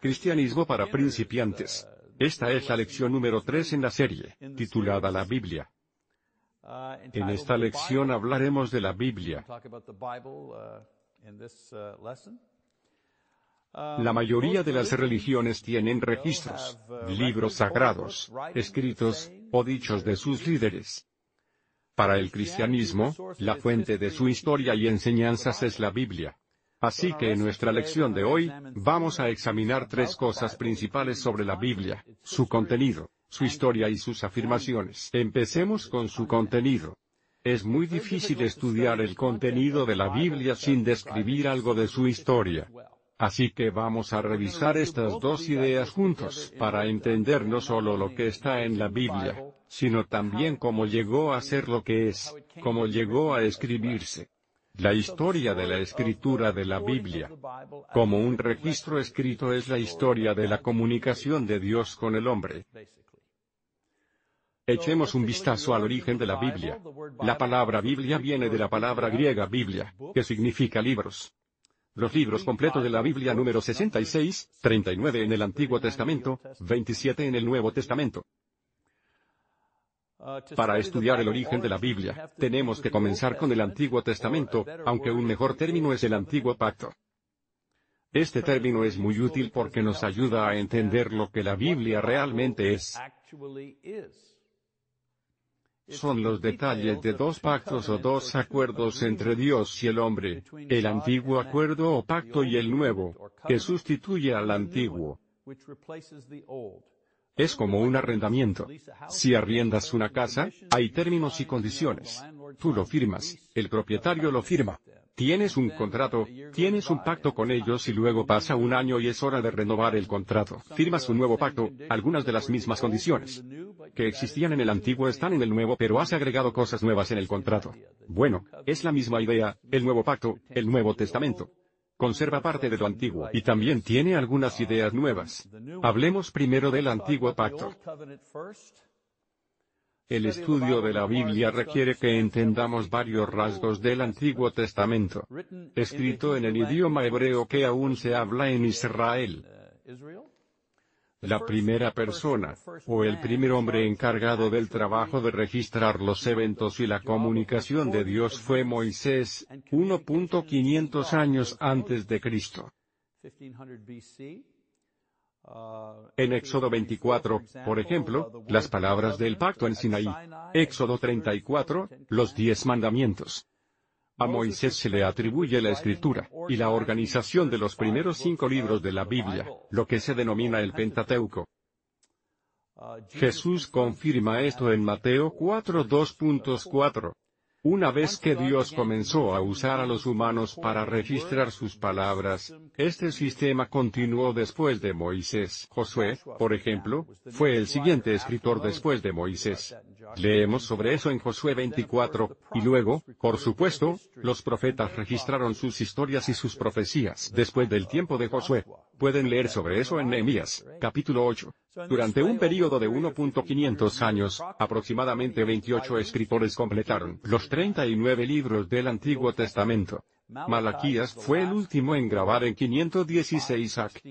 Cristianismo para principiantes. Esta es la lección número 3 en la serie, titulada La Biblia. En esta lección hablaremos de la Biblia. La mayoría de las religiones tienen registros, libros sagrados, escritos, o dichos de sus líderes. Para el cristianismo, la fuente de su historia y enseñanzas es la Biblia. Así que en nuestra lección de hoy, vamos a examinar tres cosas principales sobre la Biblia, su contenido, su historia y sus afirmaciones. Empecemos con su contenido. Es muy difícil estudiar el contenido de la Biblia sin describir algo de su historia. Así que vamos a revisar estas dos ideas juntos, para entender no solo lo que está en la Biblia, sino también cómo llegó a ser lo que es, cómo llegó a escribirse. La historia de la escritura de la Biblia. Como un registro escrito es la historia de la comunicación de Dios con el hombre. Echemos un vistazo al origen de la Biblia. La palabra Biblia viene de la palabra griega Biblia, que significa libros. Los libros completos de la Biblia número 66, 39 en el Antiguo Testamento, 27 en el Nuevo Testamento. Para estudiar el origen de la Biblia, tenemos que comenzar con el Antiguo Testamento, aunque un mejor término es el Antiguo Pacto. Este término es muy útil porque nos ayuda a entender lo que la Biblia realmente es. Son los detalles de dos pactos o dos acuerdos entre Dios y el hombre, el antiguo acuerdo o pacto y el nuevo, que sustituye al antiguo. Es como un arrendamiento. Si arriendas una casa, hay términos y condiciones. Tú lo firmas, el propietario lo firma. Tienes un contrato, tienes un pacto con ellos y luego pasa un año y es hora de renovar el contrato. Firmas un nuevo pacto, algunas de las mismas condiciones que existían en el antiguo están en el nuevo pero has agregado cosas nuevas en el contrato. Bueno, es la misma idea, el nuevo pacto, el Nuevo Testamento conserva parte de lo antiguo y también tiene algunas ideas nuevas. Hablemos primero del antiguo pacto. El estudio de la Biblia requiere que entendamos varios rasgos del Antiguo Testamento, escrito en el idioma hebreo que aún se habla en Israel. La primera persona, o el primer hombre encargado del trabajo de registrar los eventos y la comunicación de Dios fue Moisés, 1.500 años antes de Cristo. En Éxodo 24, por ejemplo, las palabras del pacto en Sinaí. Éxodo 34, los diez mandamientos. A Moisés se le atribuye la escritura, y la organización de los primeros cinco libros de la Biblia, lo que se denomina el Pentateuco. Jesús confirma esto en Mateo 4.2.4. Una vez que Dios comenzó a usar a los humanos para registrar sus palabras, este sistema continuó después de Moisés. Josué, por ejemplo, fue el siguiente escritor después de Moisés. Leemos sobre eso en Josué 24, y luego, por supuesto, los profetas registraron sus historias y sus profecías después del tiempo de Josué. Pueden leer sobre eso en Nehemías, capítulo 8. Durante un período de 1.500 años, aproximadamente 28 escritores completaron los 39 libros del Antiguo Testamento. Malaquías fue el último en grabar en 516 AC.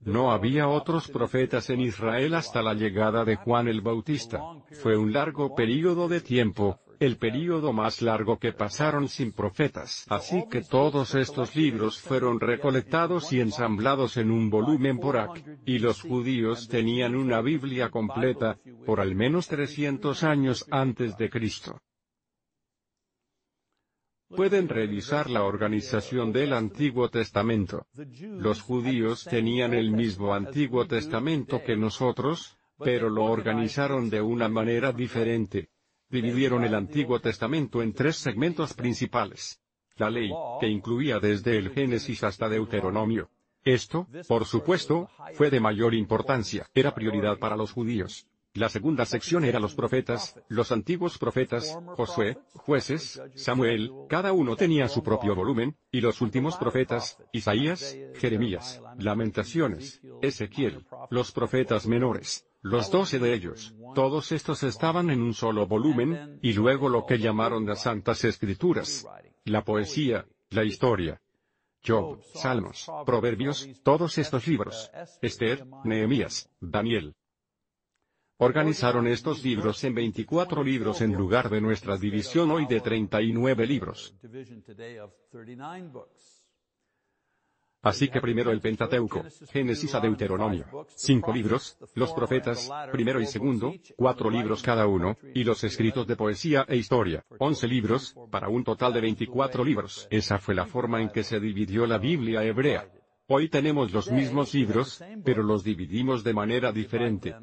No había otros profetas en Israel hasta la llegada de Juan el Bautista. Fue un largo período de tiempo, el período más largo que pasaron sin profetas. Así que todos estos libros fueron recolectados y ensamblados en un volumen por ac, y los judíos tenían una Biblia completa, por al menos 300 años antes de Cristo. Pueden revisar la organización del Antiguo Testamento. Los judíos tenían el mismo Antiguo Testamento que nosotros, pero lo organizaron de una manera diferente. Dividieron el Antiguo Testamento en tres segmentos principales. La ley, que incluía desde el Génesis hasta Deuteronomio. Esto, por supuesto, fue de mayor importancia, era prioridad para los judíos. La segunda sección era los profetas, los antiguos profetas, Josué, jueces, Samuel, cada uno tenía su propio volumen, y los últimos profetas, Isaías, Jeremías, Lamentaciones, Ezequiel, los profetas menores, los doce de ellos, todos estos estaban en un solo volumen, y luego lo que llamaron las Santas Escrituras. La poesía, la historia, Job, Salmos, Proverbios, todos estos libros. Esther, Nehemías, Daniel. Organizaron estos libros en 24 libros en lugar de nuestra división hoy de 39 libros. Así que primero el Pentateuco, Génesis a Deuteronomio, cinco libros, los profetas, primero y segundo, cuatro libros cada uno, y los escritos de poesía e historia, once libros, para un total de 24 libros. Esa fue la forma en que se dividió la Biblia hebrea. Hoy tenemos los mismos libros, pero los dividimos de manera diferente.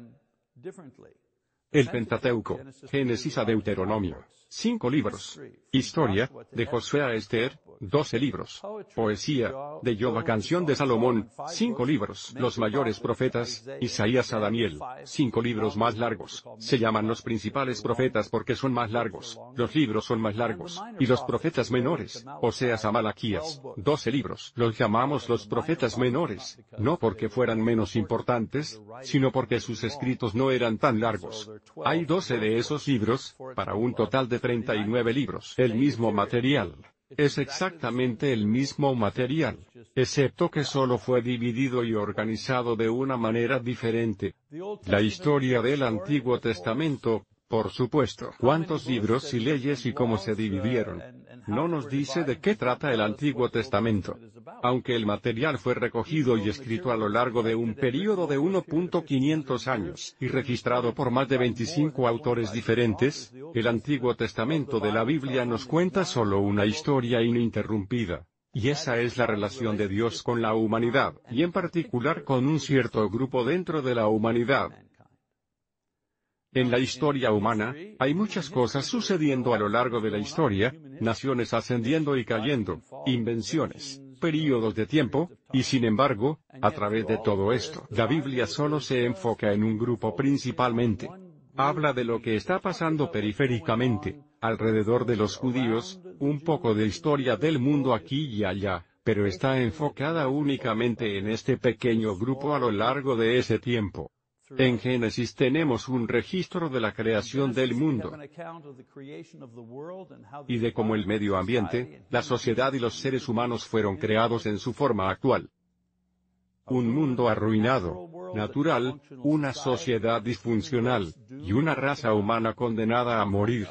El Pentateuco, Génesis a Deuteronomio, cinco libros. Historia, de Josué a Esther, doce libros. Poesía, de Yoba Canción de Salomón, cinco libros. Los mayores profetas, Isaías a Daniel, cinco libros más largos. Se llaman los principales profetas porque son más largos. Los libros son más largos. Y los profetas menores, Oseas a Malaquías, doce libros. Los llamamos los profetas menores, no porque fueran menos importantes, sino porque sus escritos no eran tan largos. Hay doce de esos libros, para un total de 39 libros. El mismo material. Es exactamente el mismo material, excepto que solo fue dividido y organizado de una manera diferente. La historia del Antiguo Testamento, por supuesto. ¿Cuántos libros y leyes y cómo se dividieron? No nos dice de qué trata el Antiguo Testamento. Aunque el material fue recogido y escrito a lo largo de un período de 1.500 años, y registrado por más de 25 autores diferentes, el Antiguo Testamento de la Biblia nos cuenta solo una historia ininterrumpida. Y esa es la relación de Dios con la humanidad, y en particular con un cierto grupo dentro de la humanidad. En la historia humana, hay muchas cosas sucediendo a lo largo de la historia, naciones ascendiendo y cayendo, invenciones, períodos de tiempo, y sin embargo, a través de todo esto, la Biblia solo se enfoca en un grupo principalmente. Habla de lo que está pasando periféricamente, alrededor de los judíos, un poco de historia del mundo aquí y allá, pero está enfocada únicamente en este pequeño grupo a lo largo de ese tiempo. En Génesis tenemos un registro de la creación del mundo y de cómo el medio ambiente, la sociedad y los seres humanos fueron creados en su forma actual. Un mundo arruinado, natural, una sociedad disfuncional, y una raza humana condenada a morir.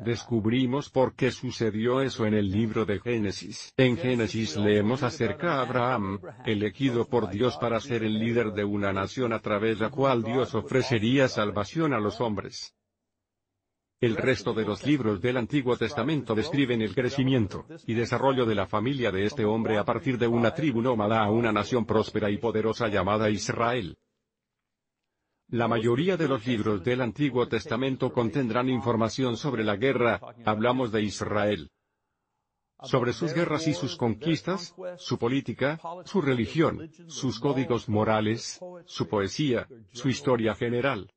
Descubrimos por qué sucedió eso en el libro de Génesis. En Génesis leemos acerca de Abraham, elegido por Dios para ser el líder de una nación a través de la cual Dios ofrecería salvación a los hombres. El resto de los libros del Antiguo Testamento describen el crecimiento y desarrollo de la familia de este hombre a partir de una tribu nómada a una nación próspera y poderosa llamada Israel. La mayoría de los libros del Antiguo Testamento contendrán información sobre la guerra, hablamos de Israel. Sobre sus guerras y sus conquistas, su política, su religión, sus códigos morales, su poesía, su historia general.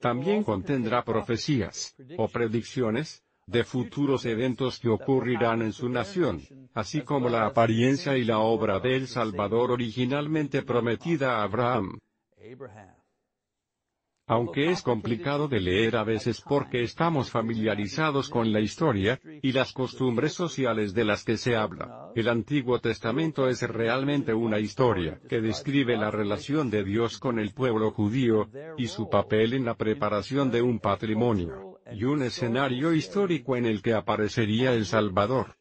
También contendrá profecías, o predicciones, de futuros eventos que ocurrirán en su nación, así como la apariencia y la obra del Salvador originalmente prometida a Abraham aunque es complicado de leer a veces porque estamos familiarizados con la historia, y las costumbres sociales de las que se habla. El Antiguo Testamento es realmente una historia que describe la relación de Dios con el pueblo judío, y su papel en la preparación de un patrimonio, y un escenario histórico en el que aparecería el Salvador.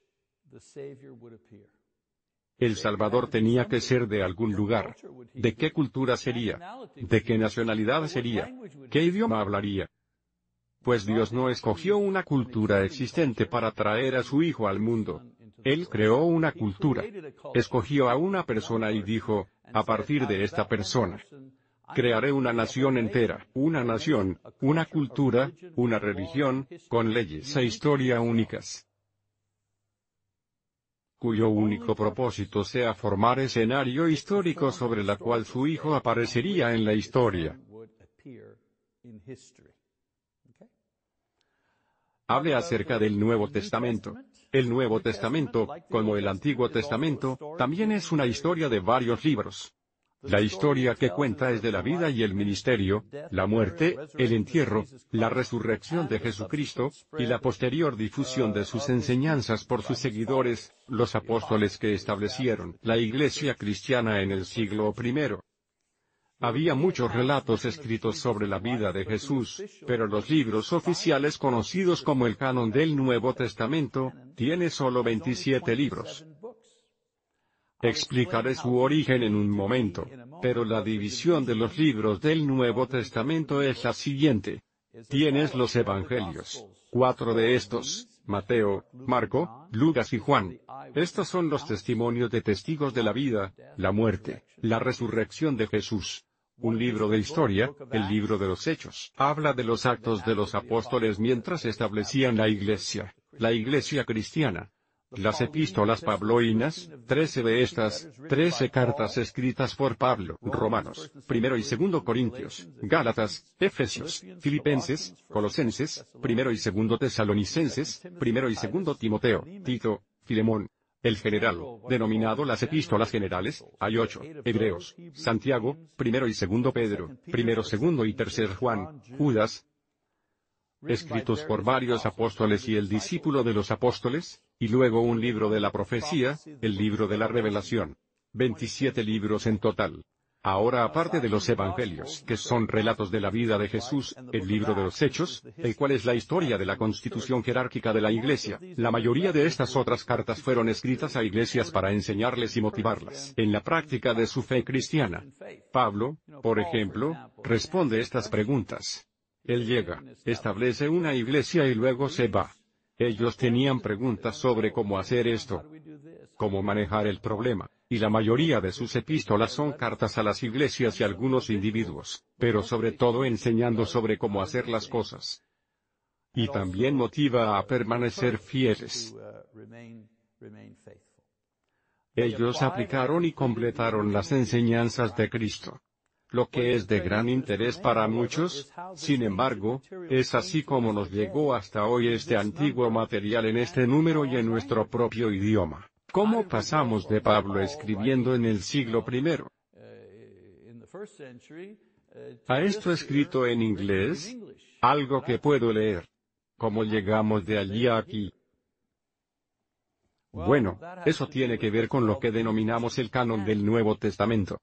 El Salvador tenía que ser de algún lugar. ¿De qué cultura sería? ¿De qué nacionalidad sería? ¿Qué idioma hablaría? Pues Dios no escogió una cultura existente para traer a su Hijo al mundo. Él creó una cultura. Escogió a una persona y dijo, a partir de esta persona, crearé una nación entera, una nación, una cultura, una religión, con leyes e historia únicas cuyo único propósito sea formar escenario histórico sobre la cual su hijo aparecería en la historia. Hable acerca del Nuevo Testamento. El Nuevo Testamento, como el Antiguo Testamento, también es una historia de varios libros. La historia que cuenta es de la vida y el ministerio, la muerte, el entierro, la resurrección de Jesucristo, y la posterior difusión de sus enseñanzas por sus seguidores, los apóstoles que establecieron la iglesia cristiana en el siglo I. Había muchos relatos escritos sobre la vida de Jesús, pero los libros oficiales conocidos como el canon del Nuevo Testamento, tiene solo 27 libros. Explicaré su origen en un momento, pero la división de los libros del Nuevo Testamento es la siguiente. Tienes los Evangelios. Cuatro de estos, Mateo, Marco, Lucas y Juan. Estos son los testimonios de testigos de la vida, la muerte, la resurrección de Jesús. Un libro de historia, el libro de los Hechos, habla de los actos de los apóstoles mientras establecían la iglesia, la iglesia cristiana. Las epístolas pabloinas, trece de estas, trece cartas escritas por Pablo, Romanos, primero y segundo Corintios, Gálatas, Efesios, Filipenses, Colosenses, primero y segundo Tesalonicenses, primero y segundo Timoteo, Tito, Filemón. El general, denominado las epístolas generales, hay ocho, Hebreos, Santiago, primero y segundo Pedro, primero segundo y tercer Juan, Judas, escritos por varios apóstoles y el discípulo de los apóstoles, y luego un libro de la profecía, el libro de la revelación. 27 libros en total. Ahora aparte de los evangelios, que son relatos de la vida de Jesús, el libro de los Hechos, el cual es la historia de la constitución jerárquica de la Iglesia, la mayoría de estas otras cartas fueron escritas a iglesias para enseñarles y motivarlas en la práctica de su fe cristiana. Pablo, por ejemplo, responde estas preguntas. Él llega, establece una iglesia y luego se va. Ellos tenían preguntas sobre cómo hacer esto, cómo manejar el problema, y la mayoría de sus epístolas son cartas a las iglesias y algunos individuos, pero sobre todo enseñando sobre cómo hacer las cosas. Y también motiva a permanecer fieles. Ellos aplicaron y completaron las enseñanzas de Cristo lo que es de gran interés para muchos, sin embargo, es así como nos llegó hasta hoy este antiguo material en este número y en nuestro propio idioma. ¿Cómo pasamos de Pablo escribiendo en el siglo I a esto escrito en inglés? Algo que puedo leer. ¿Cómo llegamos de allí a aquí? Bueno, eso tiene que ver con lo que denominamos el canon del Nuevo Testamento.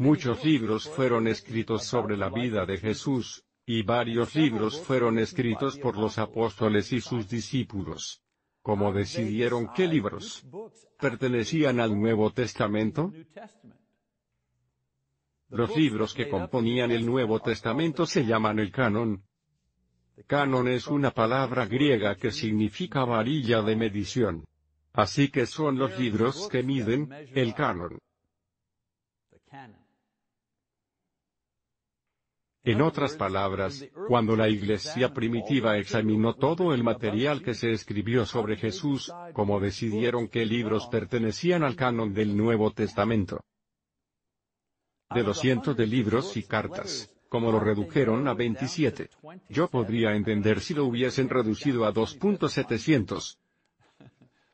Muchos libros fueron escritos sobre la vida de Jesús, y varios libros fueron escritos por los apóstoles y sus discípulos. ¿Cómo decidieron qué libros pertenecían al Nuevo Testamento? Los libros que componían el Nuevo Testamento se llaman el canon. Canon es una palabra griega que significa varilla de medición. Así que son los libros que miden, el canon. En otras palabras, cuando la iglesia primitiva examinó todo el material que se escribió sobre Jesús, como decidieron qué libros pertenecían al canon del Nuevo Testamento. De los cientos de libros y cartas, como lo redujeron a 27. Yo podría entender si lo hubiesen reducido a 2.700.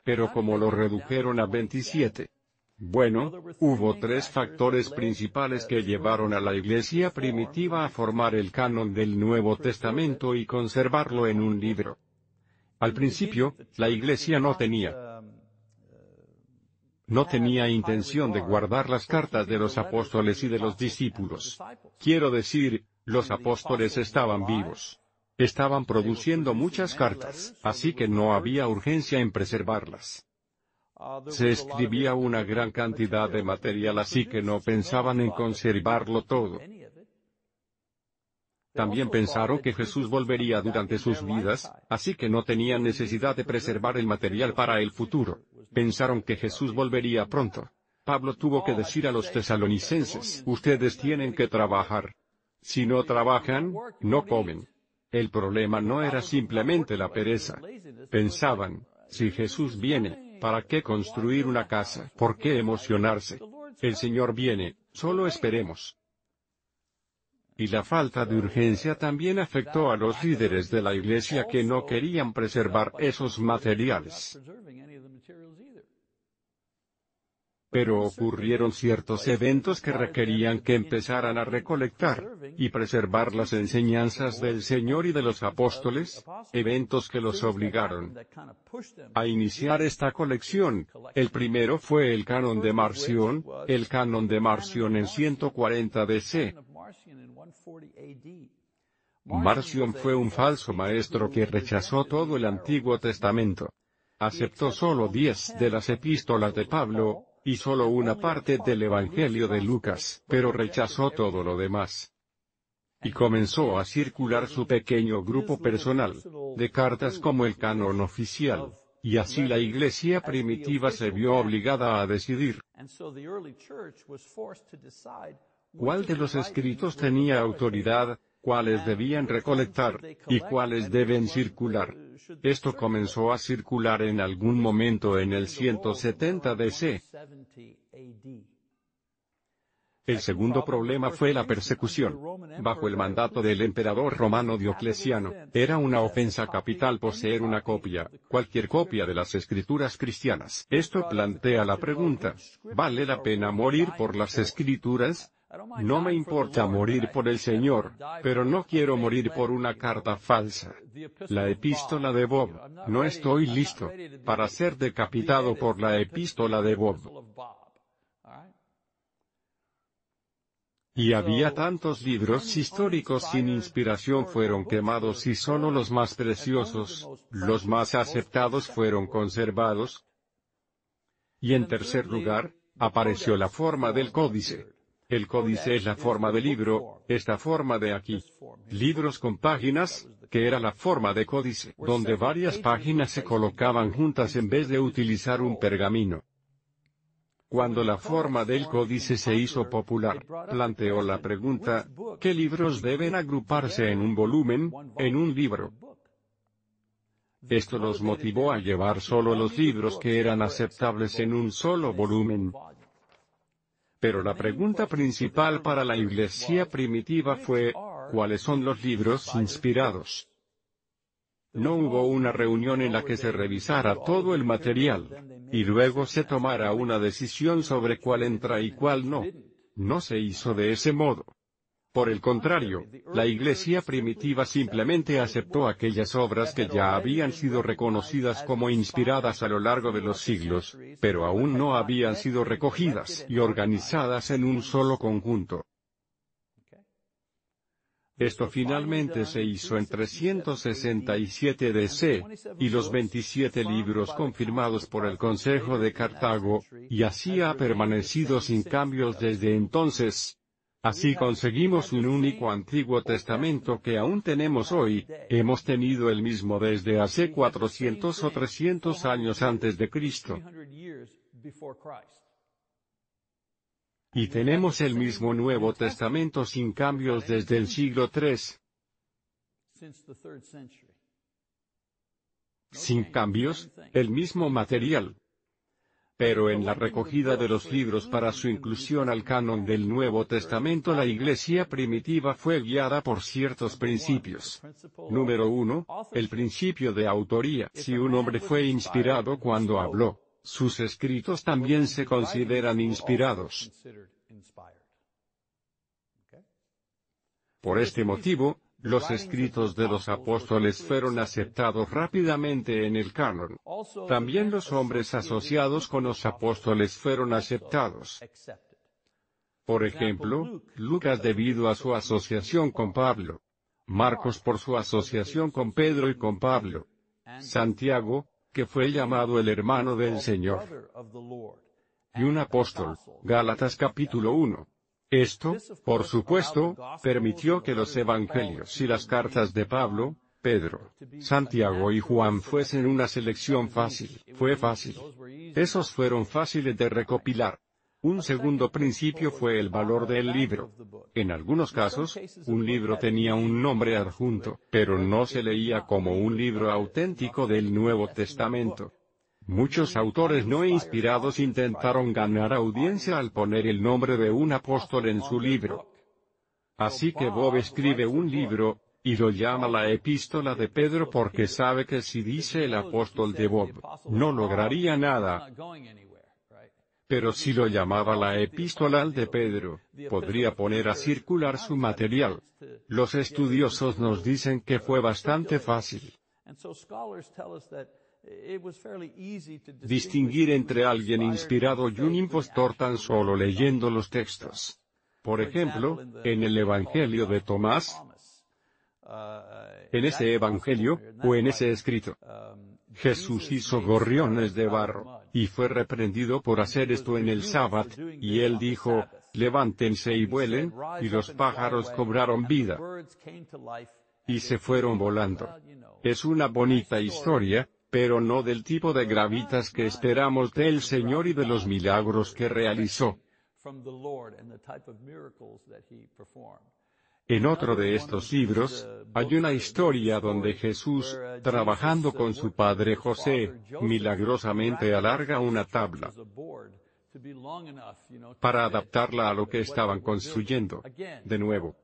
Pero como lo redujeron a 27, bueno, hubo tres factores principales que llevaron a la iglesia primitiva a formar el canon del Nuevo Testamento y conservarlo en un libro. Al principio, la iglesia no tenía no tenía intención de guardar las cartas de los apóstoles y de los discípulos. Quiero decir, los apóstoles estaban vivos. Estaban produciendo muchas cartas, así que no había urgencia en preservarlas. Se escribía una gran cantidad de material así que no pensaban en conservarlo todo. También pensaron que Jesús volvería durante sus vidas, así que no tenían necesidad de preservar el material para el futuro. Pensaron que Jesús volvería pronto. Pablo tuvo que decir a los tesalonicenses, ustedes tienen que trabajar. Si no trabajan, no comen. El problema no era simplemente la pereza. Pensaban, si Jesús viene, ¿Para qué construir una casa? ¿Por qué emocionarse? El Señor viene, solo esperemos. Y la falta de urgencia también afectó a los líderes de la iglesia que no querían preservar esos materiales. Pero ocurrieron ciertos eventos que requerían que empezaran a recolectar y preservar las enseñanzas del Señor y de los apóstoles, eventos que los obligaron a iniciar esta colección. El primero fue el canon de Marción, el canon de Marción en 140 DC. Marción fue un falso maestro que rechazó todo el Antiguo Testamento. Aceptó solo diez de las epístolas de Pablo, y solo una parte del Evangelio de Lucas, pero rechazó todo lo demás. Y comenzó a circular su pequeño grupo personal, de cartas como el canon oficial, y así la iglesia primitiva se vio obligada a decidir cuál de los escritos tenía autoridad, cuáles debían recolectar, y cuáles deben circular. Esto comenzó a circular en algún momento en el 170 DC. El segundo problema fue la persecución. Bajo el mandato del emperador romano Diocleciano, era una ofensa capital poseer una copia, cualquier copia de las escrituras cristianas. Esto plantea la pregunta, ¿vale la pena morir por las escrituras? No me importa morir por el Señor, pero no quiero morir por una carta falsa. La epístola de Bob, no estoy listo para ser decapitado por la epístola de Bob. Y había tantos libros históricos sin inspiración fueron quemados y solo los más preciosos, los más aceptados fueron conservados. Y en tercer lugar, apareció la forma del códice. El códice es la forma de libro, esta forma de aquí. Libros con páginas, que era la forma de códice, donde varias páginas se colocaban juntas en vez de utilizar un pergamino. Cuando la forma del códice se hizo popular, planteó la pregunta, ¿qué libros deben agruparse en un volumen, en un libro? Esto los motivó a llevar solo los libros que eran aceptables en un solo volumen. Pero la pregunta principal para la iglesia primitiva fue, ¿cuáles son los libros inspirados? No hubo una reunión en la que se revisara todo el material, y luego se tomara una decisión sobre cuál entra y cuál no. No se hizo de ese modo. Por el contrario, la iglesia primitiva simplemente aceptó aquellas obras que ya habían sido reconocidas como inspiradas a lo largo de los siglos, pero aún no habían sido recogidas y organizadas en un solo conjunto. Esto finalmente se hizo en 367 DC, y los 27 libros confirmados por el Consejo de Cartago, y así ha permanecido sin cambios desde entonces, Así conseguimos un único Antiguo Testamento que aún tenemos hoy, hemos tenido el mismo desde hace 400 o 300 años antes de Cristo. Y tenemos el mismo Nuevo Testamento sin cambios desde el siglo III. Sin cambios, el mismo material, pero en la recogida de los libros para su inclusión al canon del Nuevo Testamento la Iglesia primitiva fue guiada por ciertos principios. Número 1. El principio de autoría. Si un hombre fue inspirado cuando habló, sus escritos también se consideran inspirados. Por este motivo, los escritos de los apóstoles fueron aceptados rápidamente en el canon. También los hombres asociados con los apóstoles fueron aceptados. Por ejemplo, Lucas debido a su asociación con Pablo. Marcos por su asociación con Pedro y con Pablo. Santiago, que fue llamado el hermano del Señor. Y un apóstol, Gálatas capítulo 1. Esto, por supuesto, permitió que los evangelios y las cartas de Pablo, Pedro, Santiago y Juan fuesen una selección fácil. Fue fácil. Esos fueron fáciles de recopilar. Un segundo principio fue el valor del libro. En algunos casos, un libro tenía un nombre adjunto, pero no se leía como un libro auténtico del Nuevo Testamento. Muchos autores no inspirados intentaron ganar audiencia al poner el nombre de un apóstol en su libro. Así que Bob escribe un libro, y lo llama la epístola de Pedro porque sabe que si dice el apóstol de Bob, no lograría nada. pero si lo llamaba la epístola de Pedro, podría poner a circular su material. Los estudiosos nos dicen que fue bastante fácil distinguir entre alguien inspirado y un impostor tan solo leyendo los textos. Por ejemplo, en el Evangelio de Tomás, en ese Evangelio, o en ese escrito, Jesús hizo gorriones de barro, y fue reprendido por hacer esto en el sábado, y él dijo, levántense y vuelen, y los pájaros cobraron vida, y se fueron volando. Es una bonita historia, pero no del tipo de gravitas que esperamos del Señor y de los milagros que realizó. En otro de estos libros, hay una historia donde Jesús, trabajando con su padre José, milagrosamente alarga una tabla para adaptarla a lo que estaban construyendo. De nuevo,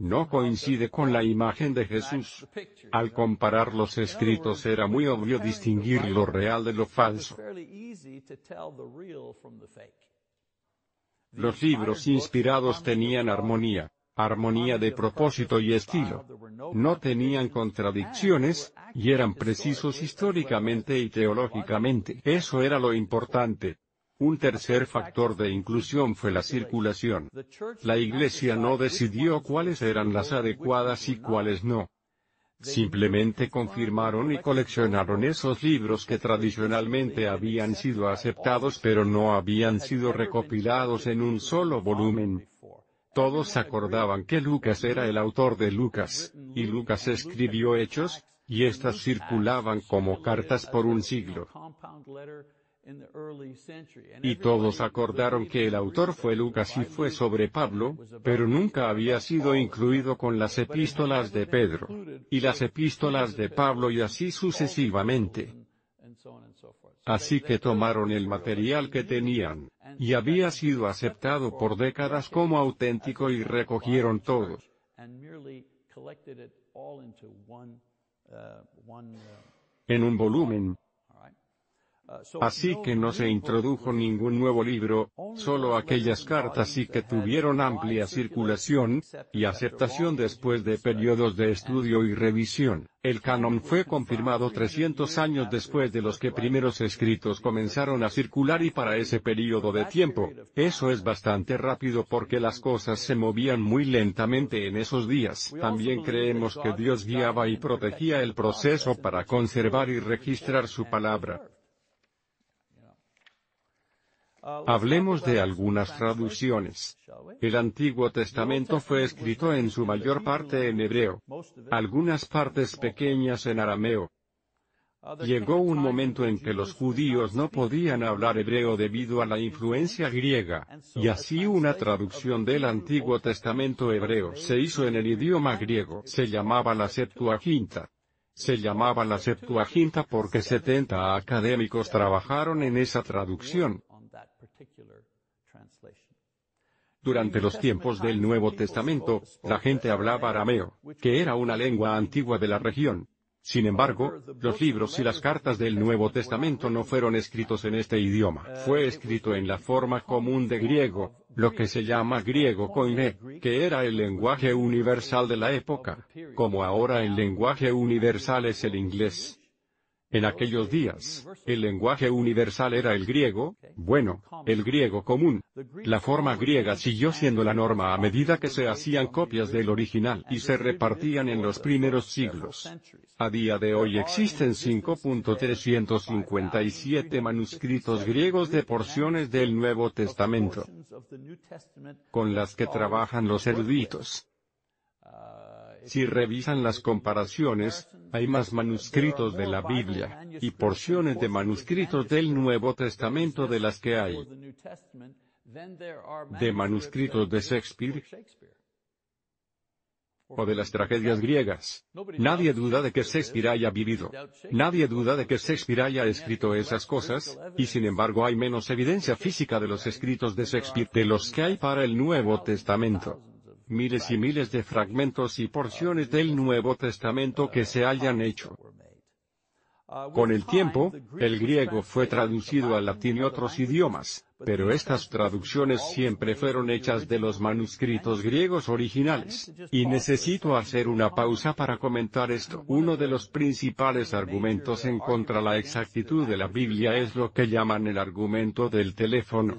no coincide con la imagen de Jesús. Al comparar los escritos era muy obvio distinguir lo real de lo falso. Los libros inspirados tenían armonía, armonía de propósito y estilo. No tenían contradicciones, y eran precisos históricamente y teológicamente. Eso era lo importante. Un tercer factor de inclusión fue la circulación. La Iglesia no decidió cuáles eran las adecuadas y cuáles no. Simplemente confirmaron y coleccionaron esos libros que tradicionalmente habían sido aceptados pero no habían sido recopilados en un solo volumen. Todos acordaban que Lucas era el autor de Lucas, y Lucas escribió Hechos, y éstas circulaban como cartas por un siglo. Y todos acordaron que el autor fue Lucas y fue sobre Pablo, pero nunca había sido incluido con las epístolas de Pedro, y las epístolas de Pablo y así sucesivamente. Así que tomaron el material que tenían, y había sido aceptado por décadas como auténtico y recogieron todo. En un volumen, Así que no se introdujo ningún nuevo libro, solo aquellas cartas y que tuvieron amplia circulación, y aceptación después de periodos de estudio y revisión. El canon fue confirmado 300 años después de los que primeros escritos comenzaron a circular y para ese periodo de tiempo, eso es bastante rápido porque las cosas se movían muy lentamente en esos días. También creemos que Dios guiaba y protegía el proceso para conservar y registrar su palabra. Hablemos de algunas traducciones. El Antiguo Testamento fue escrito en su mayor parte en hebreo, algunas partes pequeñas en arameo. Llegó un momento en que los judíos no podían hablar hebreo debido a la influencia griega, y así una traducción del Antiguo Testamento hebreo se hizo en el idioma griego. Se llamaba la Septuaginta. Se llamaba la Septuaginta porque 70 académicos trabajaron en esa traducción. Durante los tiempos del Nuevo Testamento, la gente hablaba arameo, que era una lengua antigua de la región. Sin embargo, los libros y las cartas del Nuevo Testamento no fueron escritos en este idioma. Fue escrito en la forma común de griego, lo que se llama griego koine, que era el lenguaje universal de la época, como ahora el lenguaje universal es el inglés. En aquellos días, el lenguaje universal era el griego, bueno, el griego común. La forma griega siguió siendo la norma a medida que se hacían copias del original y se repartían en los primeros siglos. A día de hoy existen 5.357 manuscritos griegos de porciones del Nuevo Testamento, con las que trabajan los eruditos. Si revisan las comparaciones, hay más manuscritos de la Biblia, y porciones de manuscritos del Nuevo Testamento de las que hay de manuscritos de Shakespeare o de las tragedias griegas. Nadie duda de que Shakespeare haya vivido. Nadie duda de que Shakespeare haya escrito esas cosas, y sin embargo hay menos evidencia física de los escritos de Shakespeare de los que hay para el Nuevo Testamento miles y miles de fragmentos y porciones del Nuevo Testamento que se hayan hecho. Con el tiempo, el griego fue traducido al latín y otros idiomas, pero estas traducciones siempre fueron hechas de los manuscritos griegos originales. Y necesito hacer una pausa para comentar esto. Uno de los principales argumentos en contra de la exactitud de la Biblia es lo que llaman el argumento del teléfono.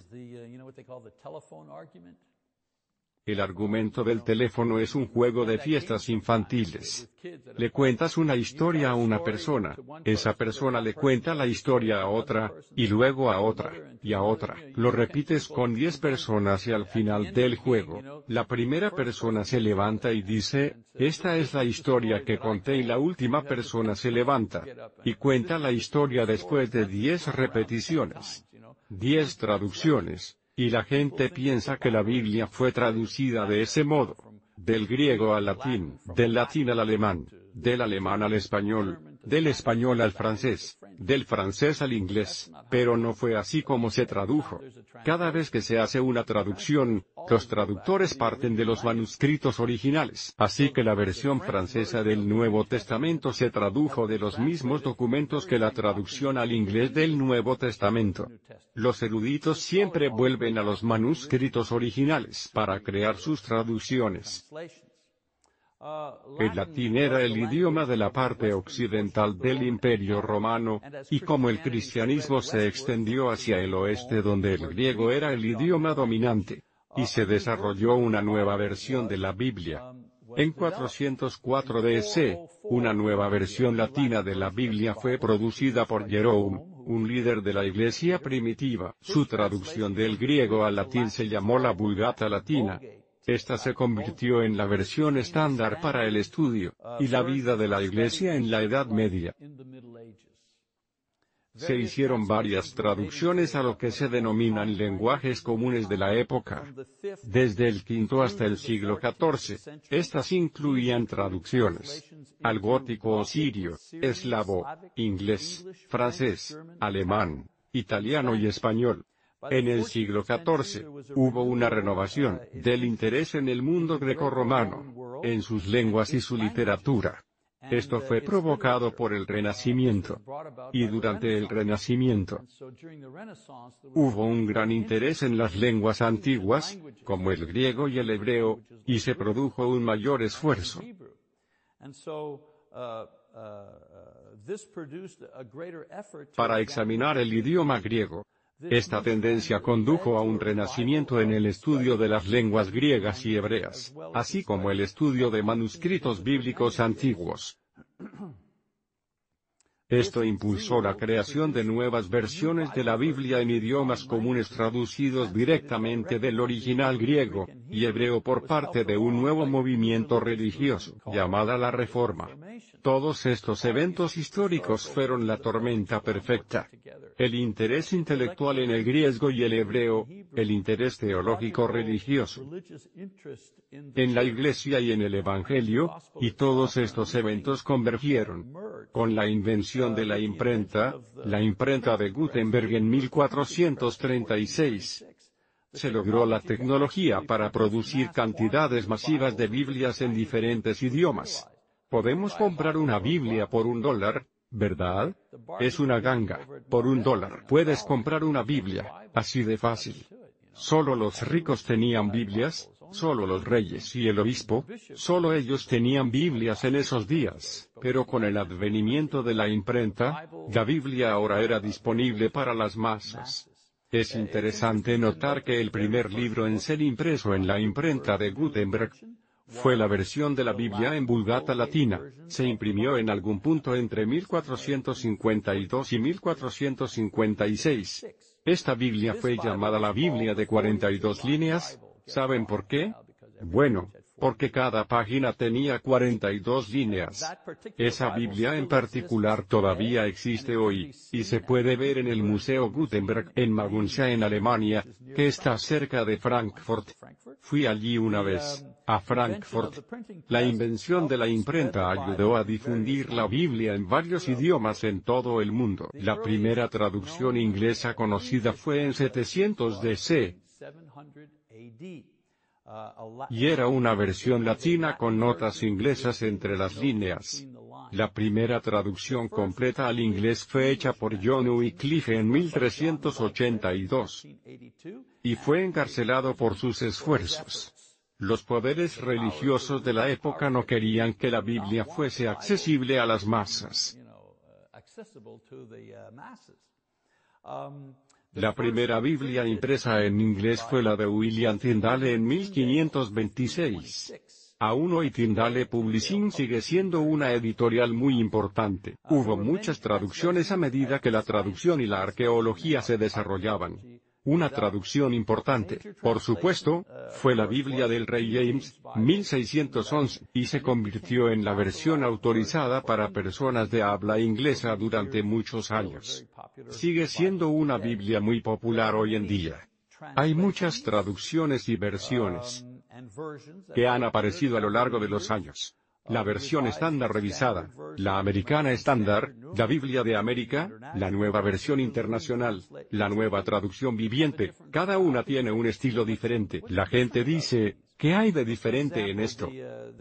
El argumento del teléfono es un juego de fiestas infantiles. Le cuentas una historia a una persona, esa persona le cuenta la historia a otra, y luego a otra, y a otra. Lo repites con 10 personas y al final del juego, la primera persona se levanta y dice, esta es la historia que conté y la última persona se levanta, y cuenta la historia después de 10 repeticiones. 10 traducciones. Y la gente piensa que la Biblia fue traducida de ese modo, del griego al latín, del latín al alemán, del alemán al español, del español al francés, del francés al inglés, pero no fue así como se tradujo. Cada vez que se hace una traducción, los traductores parten de los manuscritos originales, así que la versión francesa del Nuevo Testamento se tradujo de los mismos documentos que la traducción al inglés del Nuevo Testamento. Los eruditos siempre vuelven a los manuscritos originales para crear sus traducciones. El latín era el idioma de la parte occidental del Imperio Romano, y como el cristianismo se extendió hacia el oeste donde el griego era el idioma dominante, y se desarrolló una nueva versión de la Biblia. En 404 DC, una nueva versión latina de la Biblia fue producida por Jerome, un líder de la Iglesia primitiva. Su traducción del griego al latín se llamó la Vulgata Latina, esta se convirtió en la versión estándar para el estudio y la vida de la Iglesia en la Edad Media. Se hicieron varias traducciones a lo que se denominan lenguajes comunes de la época. Desde el V hasta el siglo XIV, estas incluían traducciones al gótico o sirio, eslavo, inglés, francés, alemán, italiano y español. En el siglo XIV, hubo una renovación del interés en el mundo grecorromano, en sus lenguas y su literatura. Esto fue provocado por el Renacimiento. Y durante el Renacimiento, hubo un gran interés en las lenguas antiguas, como el griego y el hebreo, y se produjo un mayor esfuerzo. Para examinar el idioma griego, esta tendencia condujo a un renacimiento en el estudio de las lenguas griegas y hebreas, así como el estudio de manuscritos bíblicos antiguos. Esto impulsó la creación de nuevas versiones de la Biblia en idiomas comunes traducidos directamente del original griego y hebreo por parte de un nuevo movimiento religioso, llamada la Reforma. Todos estos eventos históricos fueron la tormenta perfecta. El interés intelectual en el griego y el hebreo, el interés teológico religioso en la Iglesia y en el Evangelio, y todos estos eventos convergieron. Con la invención de la imprenta, la imprenta de Gutenberg en 1436, se logró la tecnología para producir cantidades masivas de Biblias en diferentes idiomas. Podemos comprar una Biblia por un dólar, ¿verdad? Es una ganga. Por un dólar puedes comprar una Biblia, así de fácil. Solo los ricos tenían Biblias, solo los reyes y el obispo, solo ellos tenían Biblias en esos días, pero con el advenimiento de la imprenta, la Biblia ahora era disponible para las masas. Es interesante notar que el primer libro en ser impreso en la imprenta de Gutenberg, fue la versión de la Biblia en Vulgata Latina, se imprimió en algún punto entre 1452 y 1456. Esta Biblia fue llamada la Biblia de 42 líneas, ¿saben por qué? Bueno, porque cada página tenía 42 líneas. Esa Biblia en particular todavía existe hoy, y se puede ver en el Museo Gutenberg en Maguncia en Alemania, que está cerca de Frankfurt. Fui allí una vez, a Frankfurt. La invención de la imprenta ayudó a difundir la Biblia en varios idiomas en todo el mundo. La primera traducción inglesa conocida fue en 700 DC. Y era una versión latina con notas inglesas entre las líneas. La primera traducción completa al inglés fue hecha por John Wycliffe en 1382. Y fue encarcelado por sus esfuerzos. Los poderes religiosos de la época no querían que la Biblia fuese accesible a las masas. La primera Biblia impresa en inglés fue la de William Tyndale en 1526. Aún hoy Tyndale Publishing sigue siendo una editorial muy importante. Hubo muchas traducciones a medida que la traducción y la arqueología se desarrollaban. Una traducción importante, por supuesto, fue la Biblia del Rey James, 1611, y se convirtió en la versión autorizada para personas de habla inglesa durante muchos años. Sigue siendo una Biblia muy popular hoy en día. Hay muchas traducciones y versiones que han aparecido a lo largo de los años la versión estándar revisada, la americana estándar, la Biblia de América, la nueva versión internacional, la nueva traducción viviente, cada una tiene un estilo diferente. La gente dice, ¿qué hay de diferente en esto?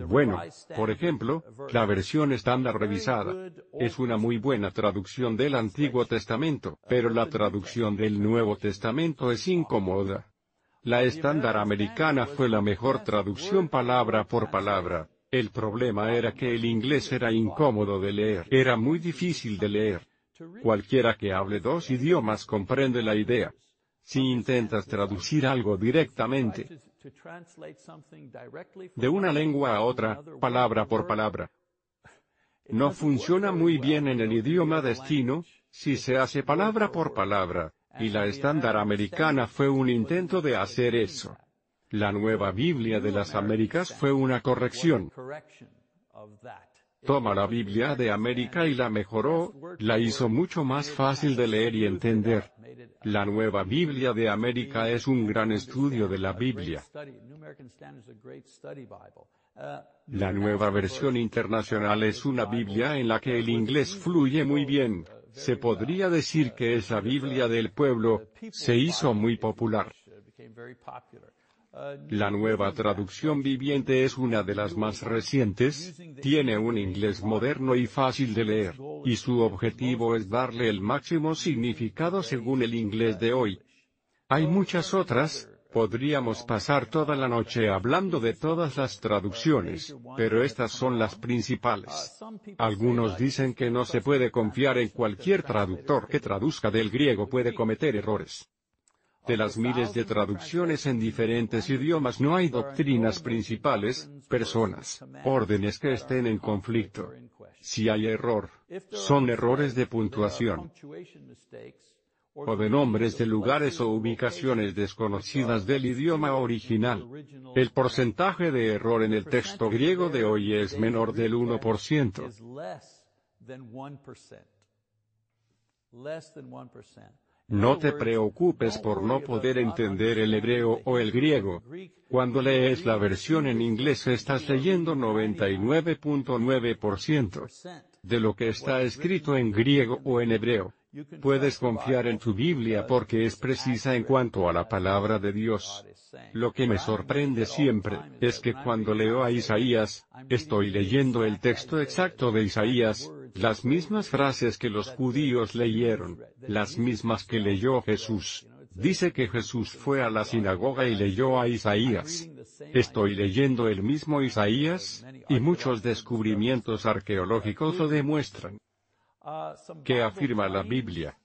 Bueno, por ejemplo, la versión estándar revisada es una muy buena traducción del Antiguo Testamento, pero la traducción del Nuevo Testamento es incómoda. La estándar americana fue la mejor traducción palabra por palabra. El problema era que el inglés era incómodo de leer, era muy difícil de leer. Cualquiera que hable dos idiomas comprende la idea. Si intentas traducir algo directamente de una lengua a otra, palabra por palabra, no funciona muy bien en el idioma destino, si se hace palabra por palabra, y la estándar americana fue un intento de hacer eso. La nueva Biblia de las Américas fue una corrección. Toma la Biblia de América y la mejoró, la hizo mucho más fácil de leer y entender. La nueva Biblia de América es un gran estudio de la Biblia. La nueva versión internacional es una Biblia en la que el inglés fluye muy bien. Se podría decir que esa Biblia del pueblo se hizo muy popular. La nueva traducción viviente es una de las más recientes, tiene un inglés moderno y fácil de leer, y su objetivo es darle el máximo significado según el inglés de hoy. Hay muchas otras, podríamos pasar toda la noche hablando de todas las traducciones, pero estas son las principales. Algunos dicen que no se puede confiar en cualquier traductor que traduzca del griego puede cometer errores. De las miles de traducciones en diferentes idiomas no hay doctrinas principales, personas, órdenes que estén en conflicto. Si hay error, son errores de puntuación o de nombres de lugares o ubicaciones desconocidas del idioma original. El porcentaje de error en el texto griego de hoy es menor del 1%. No te preocupes por no poder entender el hebreo o el griego. Cuando lees la versión en inglés estás leyendo 99.9% de lo que está escrito en griego o en hebreo. Puedes confiar en tu Biblia porque es precisa en cuanto a la palabra de Dios. Lo que me sorprende siempre, es que cuando leo a Isaías, estoy leyendo el texto exacto de Isaías, las mismas frases que los judíos leyeron, las mismas que leyó Jesús. Dice que Jesús fue a la sinagoga y leyó a Isaías. Estoy leyendo el mismo Isaías, y muchos descubrimientos arqueológicos lo demuestran. ¿Qué afirma la Biblia?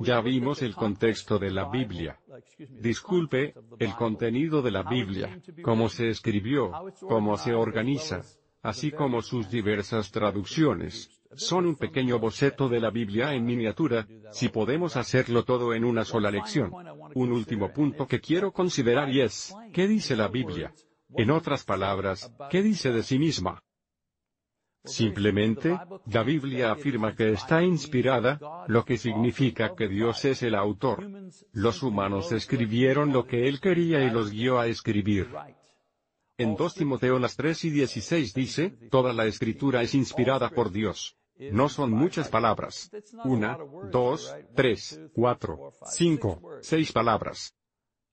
Ya vimos el contexto de la Biblia. Disculpe, el contenido de la Biblia, cómo se escribió, cómo se organiza, así como sus diversas traducciones, son un pequeño boceto de la Biblia en miniatura, si podemos hacerlo todo en una sola lección. Un último punto que quiero considerar y es, ¿qué dice la Biblia? En otras palabras, ¿qué dice de sí misma? Simplemente, la Biblia afirma que está inspirada, lo que significa que Dios es el autor. Los humanos escribieron lo que Él quería y los guió a escribir. En 2 Timoteo las 3 y 16 dice, toda la escritura es inspirada por Dios. No son muchas palabras. Una, dos, tres, cuatro, cinco, seis palabras.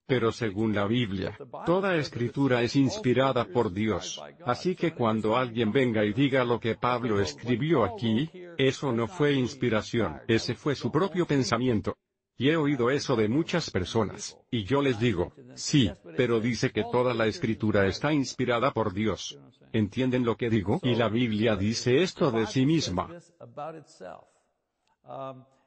Pero según la Biblia, toda escritura es inspirada por Dios, así que cuando alguien venga y diga lo que Pablo escribió aquí, eso no fue inspiración, ese fue su propio pensamiento. Y he oído eso de muchas personas, y yo les digo, sí, pero dice que toda la escritura está inspirada por Dios. ¿Entienden lo que digo? Y la Biblia dice esto de sí misma.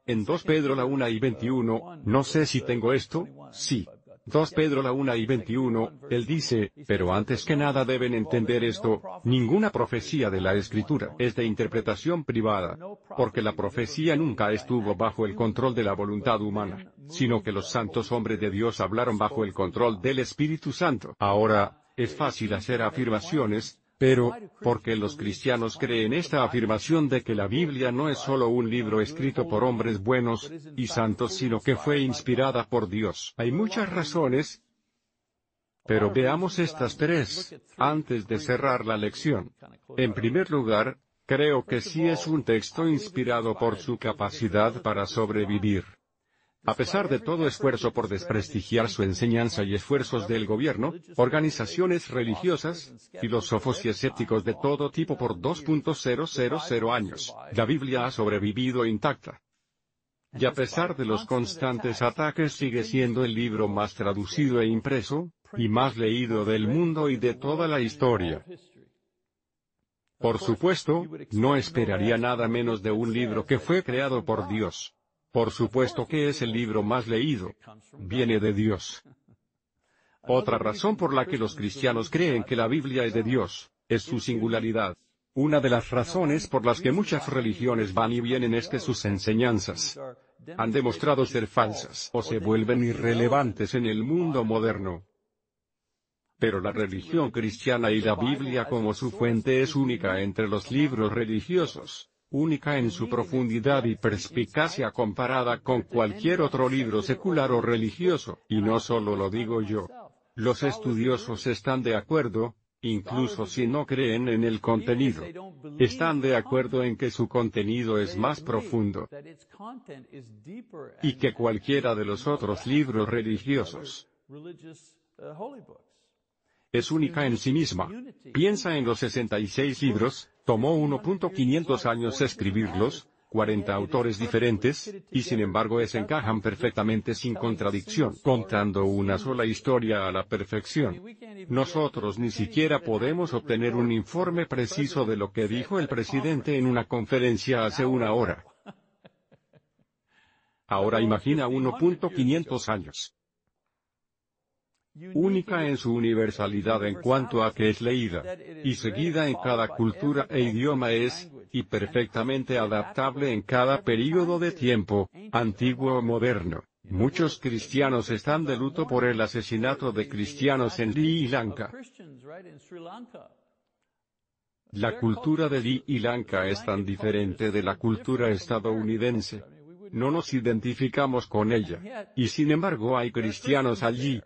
En 2 Pedro la 1 y 21, no sé si tengo esto, sí, 2 Pedro la 1 y 21, él dice, pero antes que nada deben entender esto, ninguna profecía de la Escritura es de interpretación privada, porque la profecía nunca estuvo bajo el control de la voluntad humana, sino que los santos hombres de Dios hablaron bajo el control del Espíritu Santo. Ahora, es fácil hacer afirmaciones, pero, ¿por qué los cristianos creen esta afirmación de que la Biblia no es solo un libro escrito por hombres buenos y santos, sino que fue inspirada por Dios? Hay muchas razones, pero veamos estas tres, antes de cerrar la lección. En primer lugar, creo que sí es un texto inspirado por su capacidad para sobrevivir. A pesar de todo esfuerzo por desprestigiar su enseñanza y esfuerzos del gobierno, organizaciones religiosas, filósofos y escépticos de todo tipo por 2.000 años, la Biblia ha sobrevivido intacta. Y a pesar de los constantes ataques sigue siendo el libro más traducido e impreso, y más leído del mundo y de toda la historia. Por supuesto, no esperaría nada menos de un libro que fue creado por Dios. Por supuesto que es el libro más leído. Viene de Dios. Otra razón por la que los cristianos creen que la Biblia es de Dios, es su singularidad. Una de las razones por las que muchas religiones van y vienen es que sus enseñanzas han demostrado ser falsas o se vuelven irrelevantes en el mundo moderno. Pero la religión cristiana y la Biblia como su fuente es única entre los libros religiosos única en su profundidad y perspicacia comparada con cualquier otro libro secular o religioso, y no solo lo digo yo. Los estudiosos están de acuerdo, incluso si no creen en el contenido. Están de acuerdo en que su contenido es más profundo y que cualquiera de los otros libros religiosos es única en sí misma. Piensa en los 66 libros, tomó 1.500 años escribirlos, 40 autores diferentes, y sin embargo es encajan perfectamente sin contradicción, contando una sola historia a la perfección. Nosotros ni siquiera podemos obtener un informe preciso de lo que dijo el presidente en una conferencia hace una hora. Ahora imagina 1.500 años única en su universalidad en cuanto a que es leída y seguida en cada cultura e idioma es, y perfectamente adaptable en cada período de tiempo, antiguo o moderno. Muchos cristianos están de luto por el asesinato de cristianos en Sri Lanka. La cultura de Sri Lanka es tan diferente de la cultura estadounidense. No nos identificamos con ella. Y sin embargo hay cristianos allí,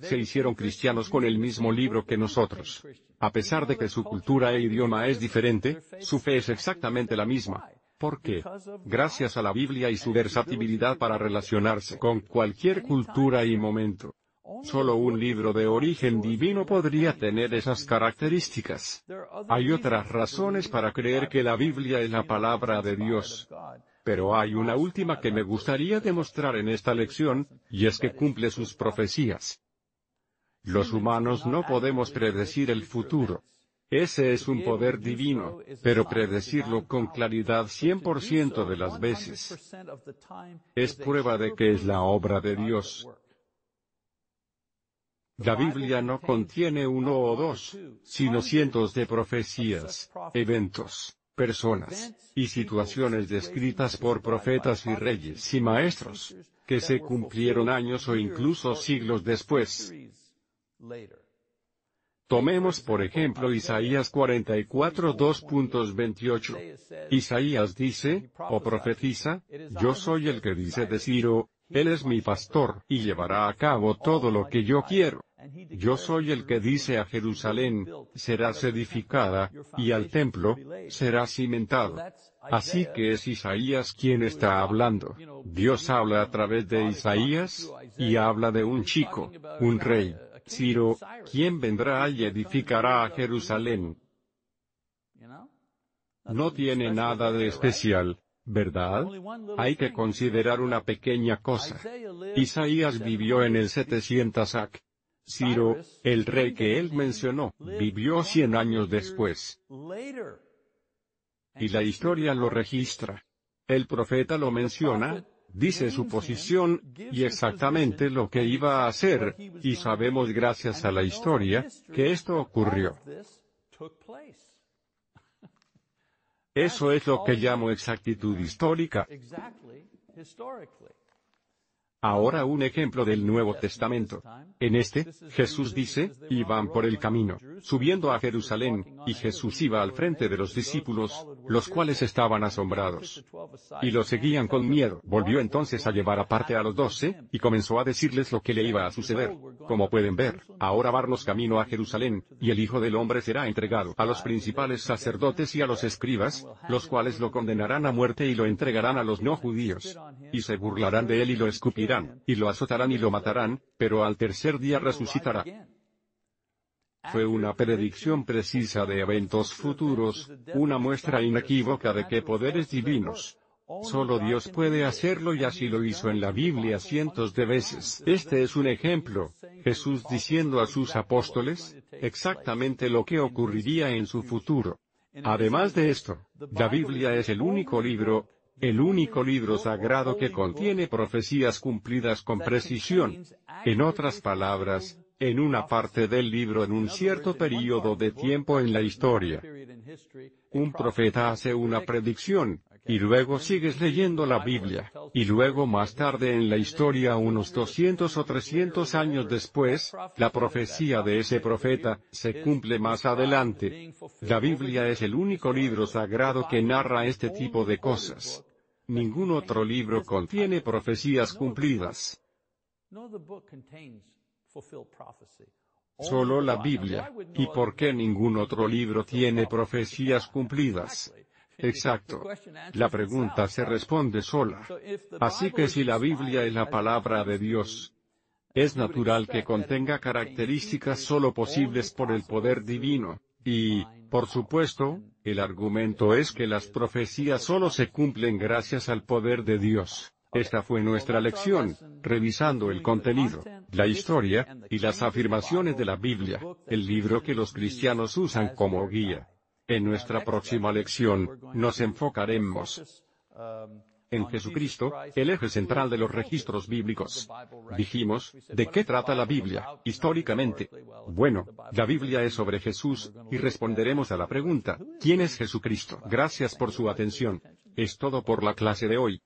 se hicieron cristianos con el mismo libro que nosotros. A pesar de que su cultura e idioma es diferente, su fe es exactamente la misma. ¿Por qué? Gracias a la Biblia y su versatilidad para relacionarse con cualquier cultura y momento. Solo un libro de origen divino podría tener esas características. Hay otras razones para creer que la Biblia es la palabra de Dios. Pero hay una última que me gustaría demostrar en esta lección, y es que cumple sus profecías. Los humanos no podemos predecir el futuro. Ese es un poder divino, pero predecirlo con claridad 100% de las veces es prueba de que es la obra de Dios. La Biblia no contiene uno o dos, sino cientos de profecías, eventos, personas, y situaciones descritas por profetas y reyes y maestros, que se cumplieron años o incluso siglos después. Tomemos por ejemplo Isaías 44 2.28. Isaías dice, o profetiza, yo soy el que dice de Ciro, él es mi pastor, y llevará a cabo todo lo que yo quiero. Yo soy el que dice a Jerusalén, serás edificada, y al templo, será cimentado. Así que es Isaías quien está hablando. Dios habla a través de Isaías, y habla de un chico, un rey, Ciro, quien vendrá y edificará a Jerusalén. No tiene nada de especial, ¿verdad? Hay que considerar una pequeña cosa. Isaías vivió en el 700 AC. Ciro, el rey que él mencionó, vivió cien años después. Y la historia lo registra. El profeta lo menciona, dice su posición, y exactamente lo que iba a hacer, y sabemos gracias a la historia, que esto ocurrió. Eso es lo que llamo exactitud histórica. Ahora un ejemplo del Nuevo Testamento. En este, Jesús dice, iban por el camino, subiendo a Jerusalén, y Jesús iba al frente de los discípulos, los cuales estaban asombrados. Y lo seguían con miedo. Volvió entonces a llevar aparte a los doce, y comenzó a decirles lo que le iba a suceder. Como pueden ver, ahora varnos camino a Jerusalén, y el Hijo del Hombre será entregado a los principales sacerdotes y a los escribas, los cuales lo condenarán a muerte y lo entregarán a los no judíos. Y se burlarán de él y lo escupirán y lo azotarán y lo matarán, pero al tercer día resucitará. Fue una predicción precisa de eventos futuros, una muestra inequívoca de que poderes divinos. Solo Dios puede hacerlo y así lo hizo en la Biblia cientos de veces. Este es un ejemplo, Jesús diciendo a sus apóstoles, exactamente lo que ocurriría en su futuro. Además de esto, la Biblia es el único libro, el único libro sagrado que contiene profecías cumplidas con precisión. En otras palabras, en una parte del libro en un cierto período de tiempo en la historia. Un profeta hace una predicción, y luego sigues leyendo la Biblia, y luego más tarde en la historia unos 200 o 300 años después, la profecía de ese profeta, se cumple más adelante. La Biblia es el único libro sagrado que narra este tipo de cosas. Ningún otro libro contiene profecías cumplidas. Solo la Biblia. ¿Y por qué ningún otro libro tiene profecías cumplidas? Exacto. La pregunta se responde sola. Así que si la Biblia es la palabra de Dios, es natural que contenga características solo posibles por el poder divino, y, por supuesto, el argumento es que las profecías solo se cumplen gracias al poder de Dios. Esta fue nuestra lección, revisando el contenido, la historia, y las afirmaciones de la Biblia, el libro que los cristianos usan como guía. En nuestra próxima lección, nos enfocaremos en Jesucristo, el eje central de los registros bíblicos. Dijimos, ¿de qué trata la Biblia, históricamente? Bueno, la Biblia es sobre Jesús, y responderemos a la pregunta, ¿quién es Jesucristo? Gracias por su atención. Es todo por la clase de hoy.